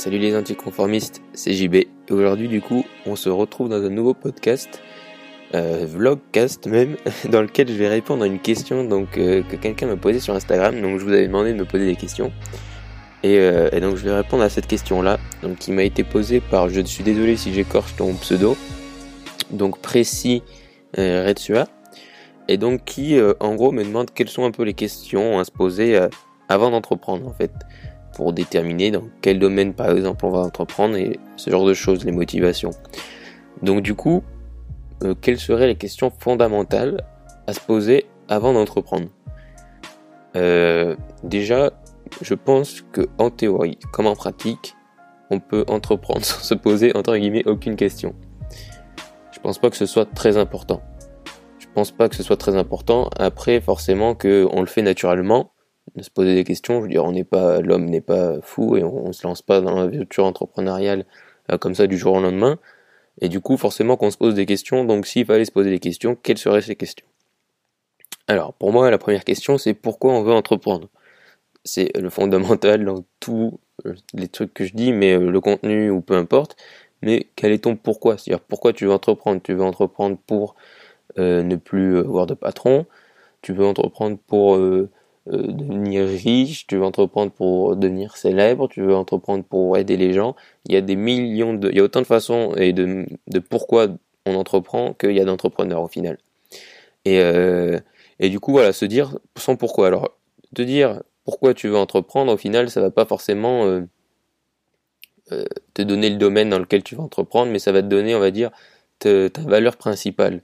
Salut les anticonformistes, c'est JB. Aujourd'hui, du coup, on se retrouve dans un nouveau podcast, euh, vlogcast même, dans lequel je vais répondre à une question donc euh, que quelqu'un m'a posée sur Instagram. Donc, je vous avais demandé de me poser des questions. Et, euh, et donc, je vais répondre à cette question-là, donc qui m'a été posée par, je suis désolé si j'écorche ton pseudo, donc précis Retsua, et donc qui, en gros, me demande quelles sont un peu les questions à se poser avant d'entreprendre, en fait pour déterminer dans quel domaine par exemple on va entreprendre et ce genre de choses, les motivations. Donc du coup, euh, quelles seraient les questions fondamentales à se poser avant d'entreprendre? Euh, Déjà, je pense que en théorie comme en pratique, on peut entreprendre sans se poser entre guillemets aucune question. Je pense pas que ce soit très important. Je pense pas que ce soit très important. Après, forcément que on le fait naturellement de se poser des questions. Je veux dire, on n'est pas, l'homme n'est pas fou et on, on, se lance pas dans l'aventure entrepreneuriale euh, comme ça du jour au lendemain. Et du coup, forcément qu'on se pose des questions. Donc, s'il fallait se poser des questions, quelles seraient ces questions? Alors, pour moi, la première question, c'est pourquoi on veut entreprendre? C'est le fondamental dans tous les trucs que je dis, mais euh, le contenu ou peu importe. Mais quel est ton pourquoi? C'est-à-dire pourquoi tu veux entreprendre? Tu veux entreprendre pour euh, ne plus avoir de patron? Tu veux entreprendre pour euh, euh, devenir riche, tu veux entreprendre pour devenir célèbre, tu veux entreprendre pour aider les gens. Il y a des millions de, il y a autant de façons et de, de pourquoi on entreprend qu'il y a d'entrepreneurs au final. Et, euh, et du coup, voilà, se dire son pourquoi. Alors, te dire pourquoi tu veux entreprendre, au final, ça va pas forcément euh, euh, te donner le domaine dans lequel tu vas entreprendre, mais ça va te donner, on va dire, ta valeur principale,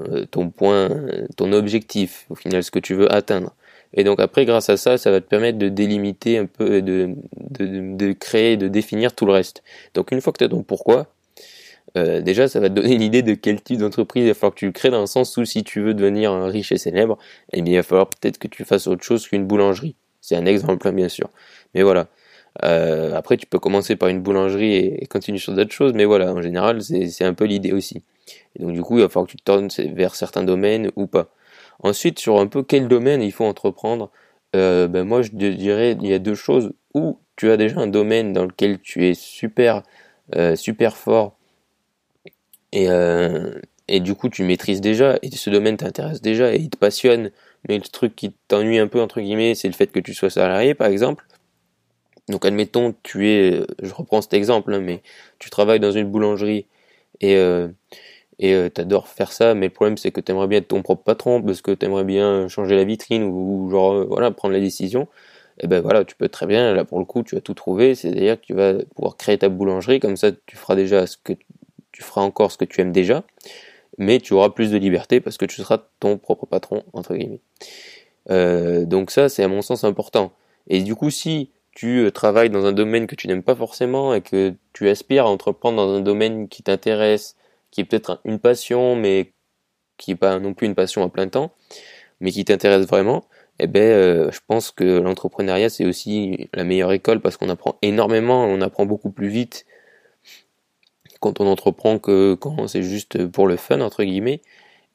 euh, ton point, ton objectif, au final, ce que tu veux atteindre. Et donc après, grâce à ça, ça va te permettre de délimiter un peu, de, de, créer, de définir tout le reste. Donc une fois que tu as ton pourquoi, euh, déjà ça va te donner une idée de quel type d'entreprise il va falloir que tu le crées, dans le sens où si tu veux devenir riche et célèbre, eh bien il va falloir peut-être que tu fasses autre chose qu'une boulangerie. C'est un exemple, hein, bien sûr. Mais voilà. Euh, après, tu peux commencer par une boulangerie et, et continuer sur d'autres choses, mais voilà, en général, c'est un peu l'idée aussi. Et donc du coup, il va falloir que tu te tournes vers certains domaines ou pas. Ensuite, sur un peu quel domaine il faut entreprendre, euh, ben moi je dirais il y a deux choses. Ou tu as déjà un domaine dans lequel tu es super euh, super fort et, euh, et du coup tu maîtrises déjà et ce domaine t'intéresse déjà et il te passionne, mais le truc qui t'ennuie un peu entre guillemets c'est le fait que tu sois salarié par exemple. Donc admettons tu es, je reprends cet exemple, hein, mais tu travailles dans une boulangerie et et euh, t'adores faire ça, mais le problème c'est que t'aimerais bien être ton propre patron parce que t'aimerais bien changer la vitrine ou, genre euh, voilà prendre la décision. Et ben voilà, tu peux très bien là pour le coup tu as tout trouvé, c'est-à-dire que tu vas pouvoir créer ta boulangerie comme ça tu feras déjà ce que tu feras encore ce que tu aimes déjà, mais tu auras plus de liberté parce que tu seras ton propre patron entre guillemets. Euh, donc ça c'est à mon sens important. Et du coup si tu euh, travailles dans un domaine que tu n'aimes pas forcément et que tu aspires à entreprendre dans un domaine qui t'intéresse qui est peut-être une passion, mais qui n'est pas non plus une passion à plein temps, mais qui t'intéresse vraiment, eh ben, euh, je pense que l'entrepreneuriat c'est aussi la meilleure école parce qu'on apprend énormément, on apprend beaucoup plus vite quand on entreprend que quand c'est juste pour le fun entre guillemets.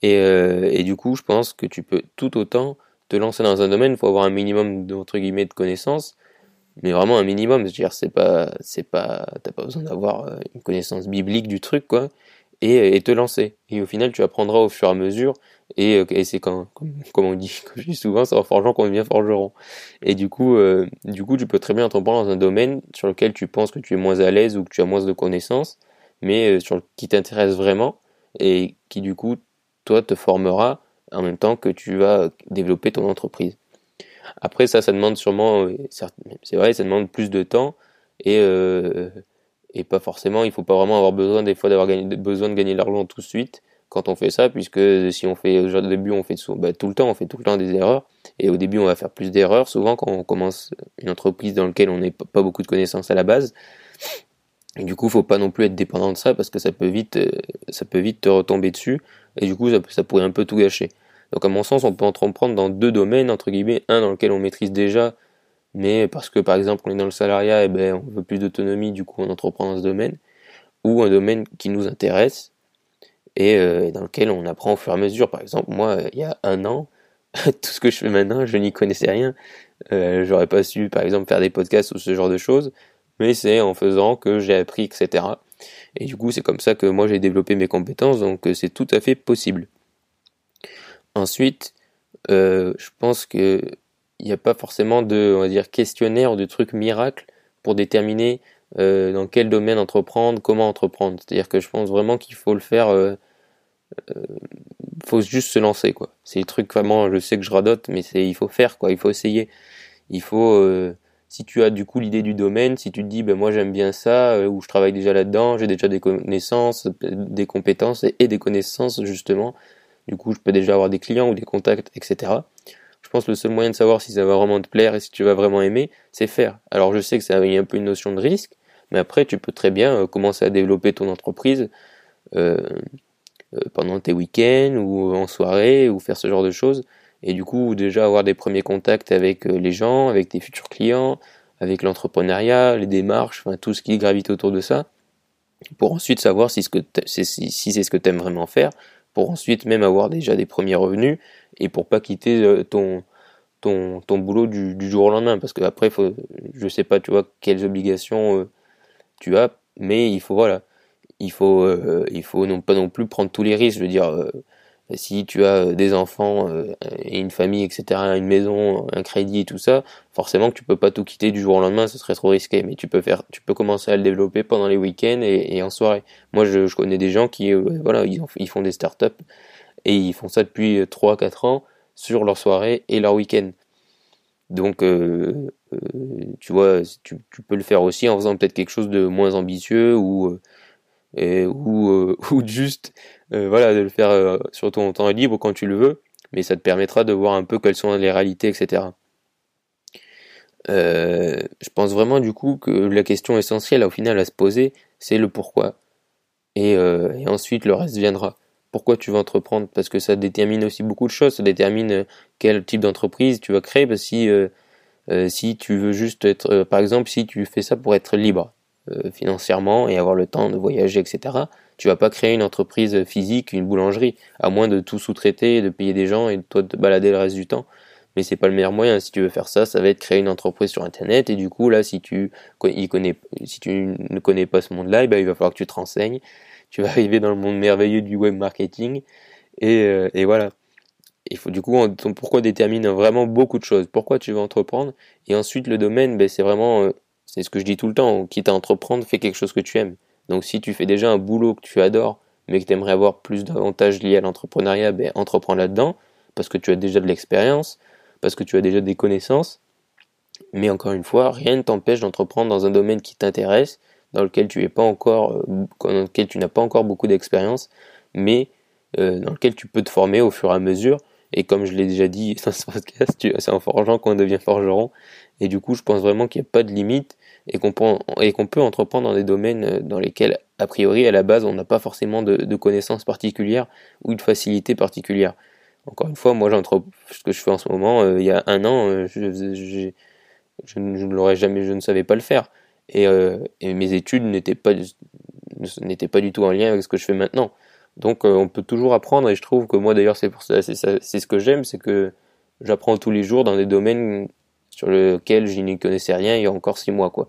Et, euh, et du coup, je pense que tu peux tout autant te lancer dans un domaine. Il faut avoir un minimum guillemets de connaissances, mais vraiment un minimum. C'est-à-dire, c'est pas, c'est pas, t'as pas besoin d'avoir euh, une connaissance biblique du truc, quoi et, te lancer. Et au final, tu apprendras au fur et à mesure. Et, euh, c'est comme, comme, on dit, souvent, c'est en forgeant qu'on devient forgeron. Et du coup, euh, du coup, tu peux très bien entreprendre dans un domaine sur lequel tu penses que tu es moins à l'aise ou que tu as moins de connaissances, mais euh, sur qui t'intéresse vraiment et qui du coup, toi, te formera en même temps que tu vas développer ton entreprise. Après, ça, ça demande sûrement, c'est vrai, ça demande plus de temps et et pas forcément, il faut pas vraiment avoir besoin des fois d'avoir besoin de gagner de l'argent tout de suite quand on fait ça, puisque si on fait au début on fait tout, bah, tout le temps, on fait tout le temps des erreurs, et au début on va faire plus d'erreurs souvent quand on commence une entreprise dans laquelle on n'a pas beaucoup de connaissances à la base. Du coup, faut pas non plus être dépendant de ça parce que ça peut vite, euh, ça peut vite te retomber dessus, et du coup ça pourrait un peu tout gâcher. Donc à mon sens, on peut entreprendre dans deux domaines entre guillemets, un dans lequel on maîtrise déjà mais parce que par exemple on est dans le salariat et ben on veut plus d'autonomie, du coup on entreprend dans ce domaine, ou un domaine qui nous intéresse et euh, dans lequel on apprend au fur et à mesure. Par exemple, moi, il y a un an, tout ce que je fais maintenant, je n'y connaissais rien. Euh, J'aurais pas su, par exemple, faire des podcasts ou ce genre de choses. mais c'est en faisant que j'ai appris, etc. Et du coup, c'est comme ça que moi j'ai développé mes compétences, donc euh, c'est tout à fait possible. Ensuite, euh, je pense que il n'y a pas forcément de, on va dire, questionnaire ou de trucs miracles pour déterminer euh, dans quel domaine entreprendre, comment entreprendre. C'est-à-dire que je pense vraiment qu'il faut le faire, euh, euh, faut juste se lancer, quoi. C'est le truc vraiment, je sais que je radote, mais c'est, il faut faire, quoi. Il faut essayer. Il faut, euh, si tu as du coup l'idée du domaine, si tu te dis ben moi j'aime bien ça, ou je travaille déjà là-dedans, j'ai déjà des connaissances, des compétences et, des connaissances justement, du coup je peux déjà avoir des clients ou des contacts, etc. Pense que le seul moyen de savoir si ça va vraiment te plaire et si tu vas vraiment aimer, c'est faire. Alors je sais que ça a un peu une notion de risque, mais après tu peux très bien euh, commencer à développer ton entreprise euh, euh, pendant tes week-ends ou en soirée ou faire ce genre de choses et du coup déjà avoir des premiers contacts avec les gens, avec tes futurs clients, avec l'entrepreneuriat, les démarches, enfin tout ce qui gravite autour de ça, pour ensuite savoir si c'est ce que tu aimes vraiment faire, pour ensuite même avoir déjà des premiers revenus et pour pas quitter euh, ton boulot du, jour au lendemain. Parce que après faut je sais pas tu vois quelles obligations euh, tu as mais il faut voilà. Il faut euh, il faut non pas non plus prendre tous les risques je veux dire si tu as euh, des enfants euh, et une famille, etc., une maison, un crédit tout ça, forcément que tu peux pas tout quitter du jour au lendemain, ce serait trop risqué. Mais tu peux faire, tu peux commencer à le développer pendant les week-ends et, en soirée. Moi, je, connais des gens qui, euh, voilà, ils, ont, ils font des startups et ils font ça depuis 3-4 ans sur leur soirée et leur week-end. Donc, euh, euh, tu vois, tu, peux le faire aussi en faisant peut-être quelque chose de moins ambitieux ou et, ou, euh, ou juste euh, voilà de le faire euh, sur ton temps libre quand tu le veux mais ça te permettra de voir un peu quelles sont les réalités etc je pense vraiment du coup que la question essentielle au final à se poser c'est le pourquoi. Et, ensuite le reste viendra. Pourquoi tu veux entreprendre? Parce que ça détermine aussi beaucoup de choses. Ça détermine quel type d'entreprise tu vas créer. Parce que si euh, tu veux juste être euh, par exemple si tu fais ça pour être libre euh, financièrement et avoir le temps de voyager, etc. Tu vas pas créer une entreprise physique, une boulangerie, à moins de tout sous-traiter, de payer des gens et de toi te balader le reste du temps. Mais c'est pas le meilleur moyen. Si tu veux faire ça, ça va être créer une entreprise sur Internet. Et du coup, là, si tu, connais, si tu ne connais pas ce monde-là, bah, il va falloir que tu te renseignes. Tu vas arriver dans le monde merveilleux du web marketing. Et, euh, et voilà. Il faut du coup, ton pourquoi détermine vraiment beaucoup de choses. Pourquoi tu veux entreprendre? Et ensuite, le domaine, ben, c'est vraiment euh, c'est ce que je dis tout le temps, quitte à entreprendre, fais quelque chose que tu aimes. Donc si tu fais déjà un boulot que tu adores, mais que tu aimerais avoir plus d'avantages liés à l'entrepreneuriat, ben entreprends là-dedans, parce que tu as déjà de l'expérience, parce que tu as déjà des connaissances. Mais encore une fois, rien ne t'empêche d'entreprendre dans un domaine qui t'intéresse, dans lequel tu euh, n'as pas encore beaucoup d'expérience, mais euh, dans lequel tu peux te former au fur et à mesure. Et comme je l'ai déjà dit dans ce podcast, c'est en forgeant qu'on devient forgeron. Et du coup, je pense vraiment qu'il n'y a pas de limite et qu'on peut, entreprendre dans des domaines euh, dans lesquels, a priori, à la base, on n'a pas forcément de, connaissances particulières ou de facilité particulière. Encore une fois, moi, ce que je fais en ce moment, euh, il y a un an, euh, je, ne l'aurais jamais, je ne savais pas le faire. Et, et mes études n'étaient pas, n'étaient pas du tout en lien avec ce que je fais maintenant. Donc, euh, on peut toujours apprendre et je trouve que moi, d'ailleurs, c'est pour ça, c'est ce que j'aime, c'est que j'apprends tous les jours dans des domaines sur lequel je n'y connaissais rien il y a encore six mois, quoi.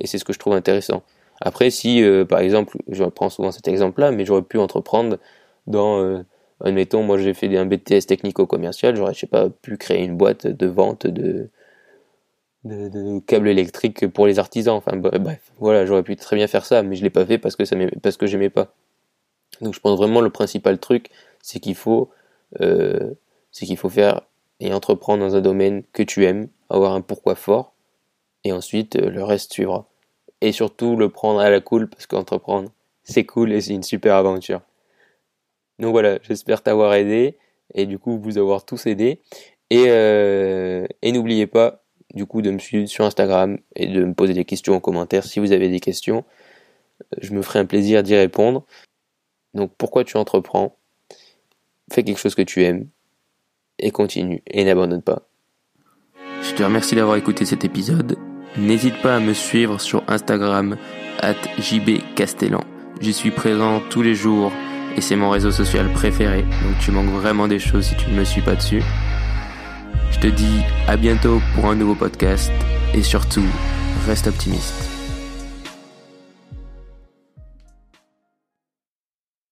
Et c'est ce que je trouve intéressant. Après, si, euh, par exemple, je prends souvent cet exemple-là, mais j'aurais pu entreprendre dans, euh, admettons, moi j'ai fait un BTS technico-commercial, j'aurais, je sais pas, pu créer une boîte de vente de câbles électriques pour les artisans. Enfin, bref, voilà, j'aurais pu très bien faire ça, mais je l'ai pas fait parce que ça parce que j'aimais pas. Donc, je pense vraiment le principal truc, c'est qu'il faut, euh, c'est qu'il faut faire et entreprendre dans un domaine que tu aimes, avoir un pourquoi fort, et ensuite euh, le reste suivra. Et surtout le prendre à la cool, parce qu'entreprendre, c'est cool et c'est une super aventure. Donc voilà, j'espère t'avoir aidé, et du coup vous avoir tous aidé. Et, euh, et n'oubliez pas, du coup, de me suivre sur Instagram et de me poser des questions en commentaire si vous avez des questions. Je me ferai un plaisir d'y répondre. Donc pourquoi tu entreprends Fais quelque chose que tu aimes et continue et n'abandonne pas. Je te remercie d'avoir écouté cet épisode. N'hésite pas à me suivre sur Instagram at jbcastellan. J'y suis présent tous les jours et c'est mon réseau social préféré. Donc tu manques vraiment des choses si tu ne me suis pas dessus. Je te dis à bientôt pour un nouveau podcast et surtout, reste optimiste.